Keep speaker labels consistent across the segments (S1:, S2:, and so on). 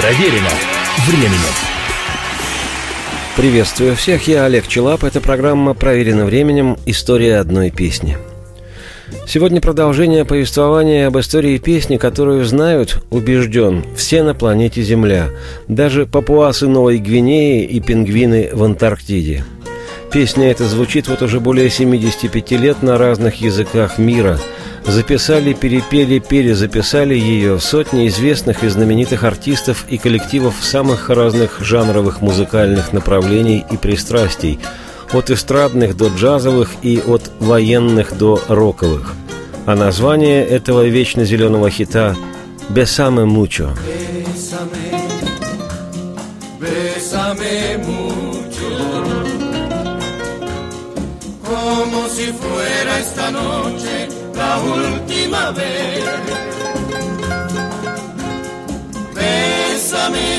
S1: Проверено временем.
S2: Приветствую всех, я Олег Челап. Это программа «Проверено временем. История одной песни». Сегодня продолжение повествования об истории песни, которую знают, убежден, все на планете Земля, даже папуасы Новой Гвинеи и пингвины в Антарктиде. Песня эта звучит вот уже более 75 лет на разных языках мира. Записали, перепели, перезаписали ее сотни известных и знаменитых артистов и коллективов самых разных жанровых музыкальных направлений и пристрастий – от эстрадных до джазовых и от военных до роковых. А название этого вечно зеленого хита «Бесаме мучо».
S3: como si fuera esta noche última vez. Bésame,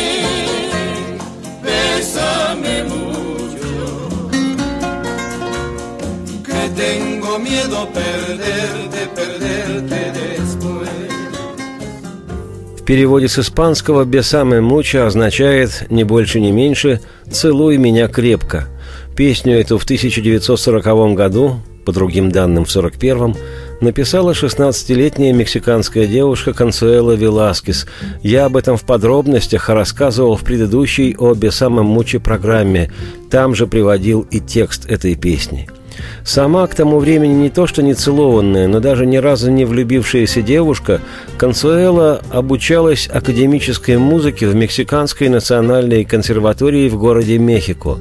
S3: bésame mucho, que tengo miedo perderte, perderte después.
S2: В переводе с испанского «бесаме муча» означает «не больше, не меньше, целуй меня крепко». Песню эту в 1940 году, по другим данным в 1941, написала 16-летняя мексиканская девушка Консуэла Веласкес. Я об этом в подробностях рассказывал в предыдущей о «Бесамом муче» программе. Там же приводил и текст этой песни – Сама к тому времени не то что не целованная, но даже ни разу не влюбившаяся девушка, Консуэла обучалась академической музыке в Мексиканской национальной консерватории в городе Мехико.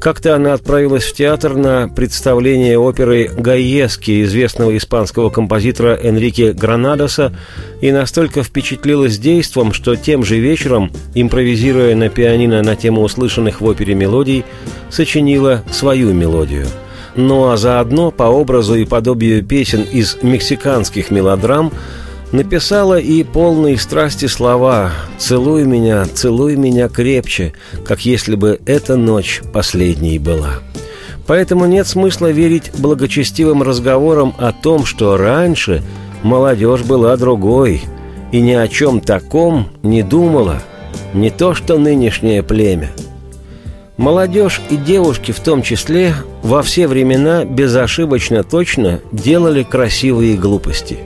S2: Как-то она отправилась в театр на представление оперы «Гайески» известного испанского композитора Энрике Гранадоса и настолько впечатлилась действом, что тем же вечером, импровизируя на пианино на тему услышанных в опере мелодий, сочинила свою мелодию – ну а заодно по образу и подобию песен из мексиканских мелодрам написала и полные страсти слова «Целуй меня, целуй меня крепче», как если бы эта ночь последней была. Поэтому нет смысла верить благочестивым разговорам о том, что раньше молодежь была другой и ни о чем таком не думала, не то что нынешнее племя – Молодежь и девушки в том числе во все времена безошибочно точно делали красивые глупости.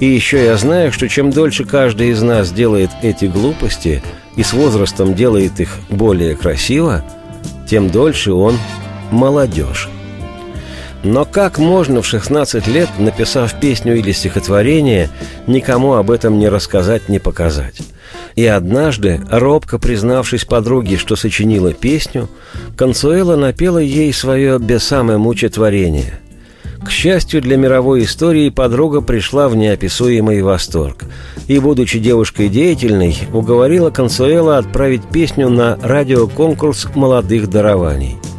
S2: И еще я знаю, что чем дольше каждый из нас делает эти глупости и с возрастом делает их более красиво, тем дольше он молодежь. Но как можно в 16 лет, написав песню или стихотворение, никому об этом не рассказать, не показать? И однажды, робко признавшись подруге, что сочинила песню, Консуэла напела ей свое «Бесаме мучетворение». К счастью для мировой истории, подруга пришла в неописуемый восторг. И, будучи девушкой деятельной, уговорила Консуэла отправить песню на радиоконкурс молодых дарований –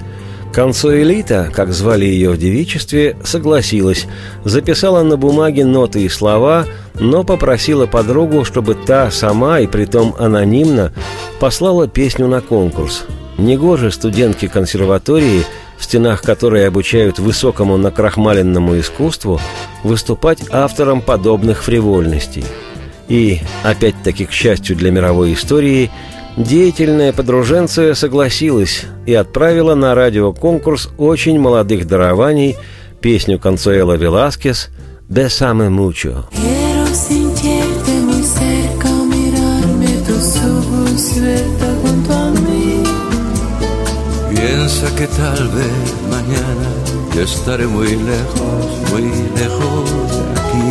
S2: Консуэлита, как звали ее в девичестве, согласилась, записала на бумаге ноты и слова, но попросила подругу, чтобы та сама, и притом анонимно, послала песню на конкурс. Негоже студентки консерватории, в стенах которой обучают высокому накрахмаленному искусству, выступать автором подобных фривольностей. И, опять-таки, к счастью для мировой истории, Деятельная подруженция согласилась и отправила на радиоконкурс очень молодых дарований песню Консуэла Веласкес «De Same Mucho».
S4: Piensa que tal vez mañana yo estaré muy lejos, muy lejos de
S2: aquí.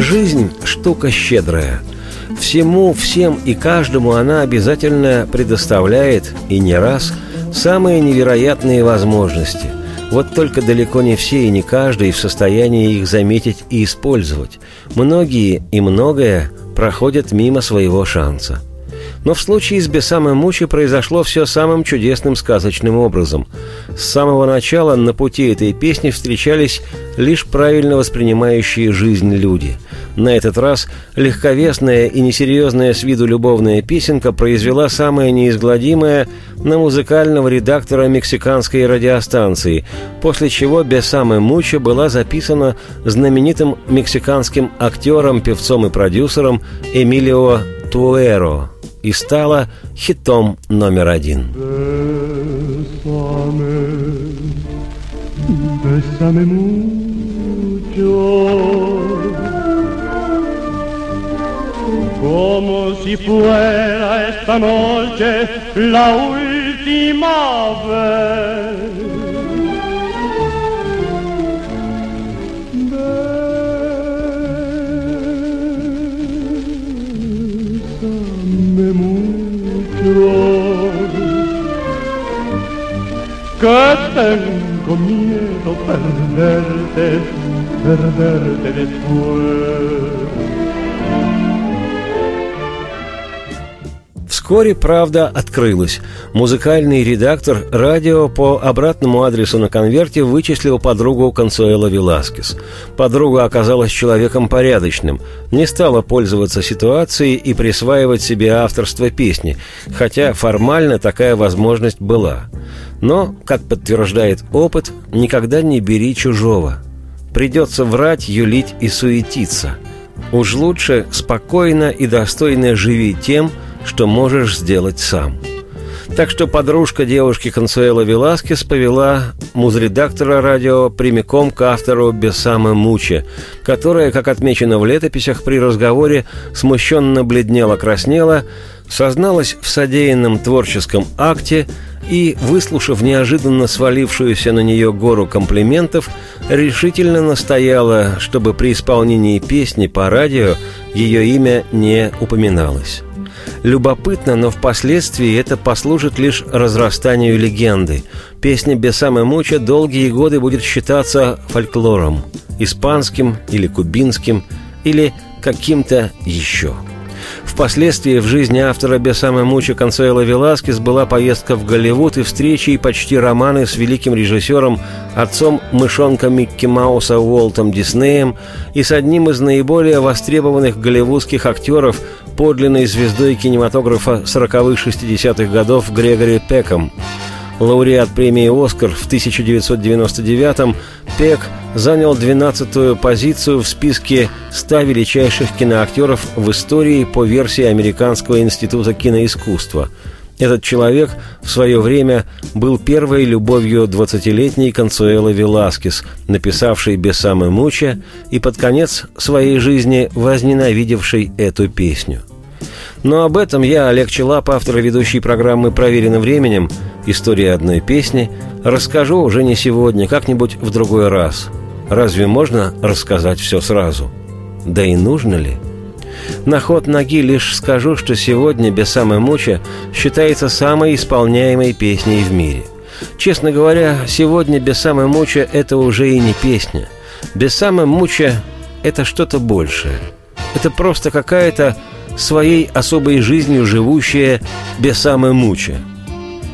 S2: Жизнь – штука щедрая – Всему, всем и каждому она обязательно предоставляет, и не раз, самые невероятные возможности. Вот только далеко не все и не каждый в состоянии их заметить и использовать. Многие и многое проходят мимо своего шанса. Но в случае с Бесамой Мучи произошло все самым чудесным сказочным образом. С самого начала на пути этой песни встречались лишь правильно воспринимающие жизнь люди – на этот раз легковесная и несерьезная с виду любовная песенка произвела самое неизгладимое на музыкального редактора мексиканской радиостанции, после чего без самой мучи была записана знаменитым мексиканским актером, певцом и продюсером Эмилио «Туэро» и стала хитом номер один.
S1: Como si fuera esta noche la última vez. Que tengo miedo perderte, perderte después.
S2: Вскоре правда открылась. Музыкальный редактор радио по обратному адресу на конверте вычислил подругу Консуэла Веласкес. Подруга оказалась человеком порядочным, не стала пользоваться ситуацией и присваивать себе авторство песни, хотя формально такая возможность была. Но, как подтверждает опыт, никогда не бери чужого. Придется врать, юлить и суетиться. Уж лучше спокойно и достойно живи тем, что можешь сделать сам. Так что подружка девушки Консуэла Веласкес повела музредактора радио прямиком к автору Бесама Муче, которая, как отмечено в летописях при разговоре, смущенно бледнела-краснела, созналась в содеянном творческом акте и, выслушав неожиданно свалившуюся на нее гору комплиментов, решительно настояла, чтобы при исполнении песни по радио ее имя не упоминалось. Любопытно, но впоследствии это послужит лишь разрастанию легенды. Песня «Бесаме Муча» долгие годы будет считаться фольклором, испанским или кубинским, или каким-то еще – Впоследствии в жизни автора Бесама Муча Консуэла Веласкес была поездка в Голливуд и встречи и почти романы с великим режиссером, отцом мышонка Микки Мауса Уолтом Диснеем и с одним из наиболее востребованных голливудских актеров, подлинной звездой кинематографа 40-х-60-х годов Грегори Пеком – лауреат премии «Оскар» в 1999-м, Пек занял 12-ю позицию в списке 100 величайших киноактеров в истории по версии Американского института киноискусства. Этот человек в свое время был первой любовью 20-летней Консуэлы Веласкес, написавшей «Бесамы Муча» и под конец своей жизни возненавидевшей эту песню – но об этом я, Олег Челап, автор ведущей программы «Проверено временем. История одной песни», расскажу уже не сегодня, как-нибудь в другой раз. Разве можно рассказать все сразу? Да и нужно ли? На ход ноги лишь скажу, что сегодня «Бесамы Муча» считается самой исполняемой песней в мире. Честно говоря, сегодня «Бесамы Муча» — это уже и не песня. «Бесамы Муча» — это что-то большее. Это просто какая-то своей особой жизнью живущая Бесамы Муча.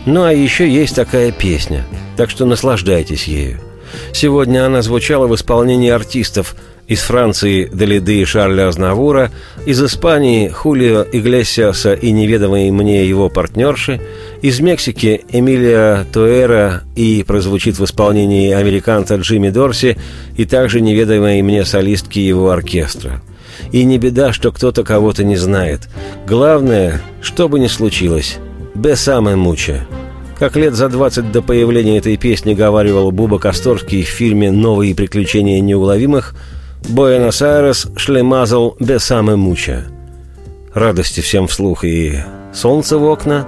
S2: Ну а еще есть такая песня, так что наслаждайтесь ею. Сегодня она звучала в исполнении артистов из Франции Делиды и Шарля Азнавура, из Испании Хулио Иглесиаса и неведомой мне его партнерши, из Мексики Эмилия Туэра и прозвучит в исполнении американца Джимми Дорси и также неведомой мне солистки его оркестра – и не беда, что кто-то кого-то не знает. Главное, что бы ни случилось, «Бе самая муча». Как лет за 20 до появления этой песни говаривал Буба Косторский в фильме «Новые приключения неуловимых», «Буэнос-Айрес шлемазал самая муча». Радости всем вслух и солнце в окна,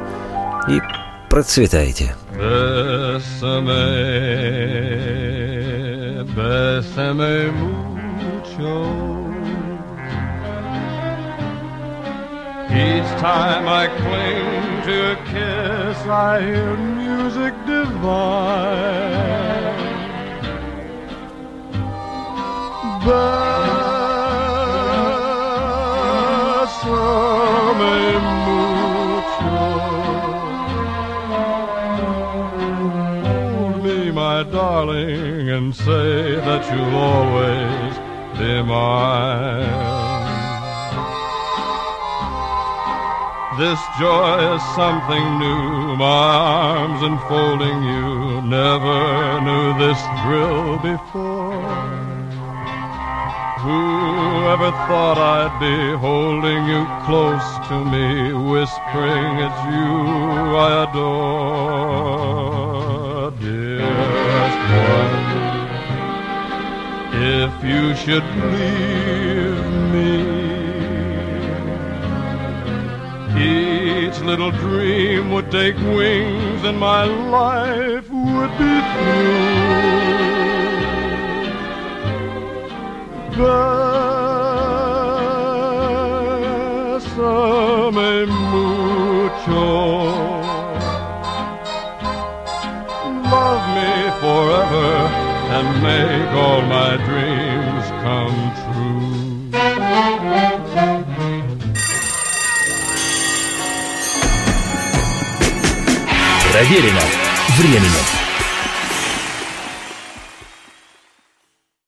S2: и процветайте. Бесаме, бесаме мучо. Each time I cling to a kiss, I hear music divine. Bésame me, my darling, and say that you'll always be mine. This joy is something new. My arms enfolding you never knew this thrill before.
S1: Whoever thought I'd be holding you close to me, whispering it's you I adore, dearest one. If you should leave me, each little dream would take wings and my life would be through. Bésame mucho. Love me forever and make all my dreams come true.
S5: Проверено временем.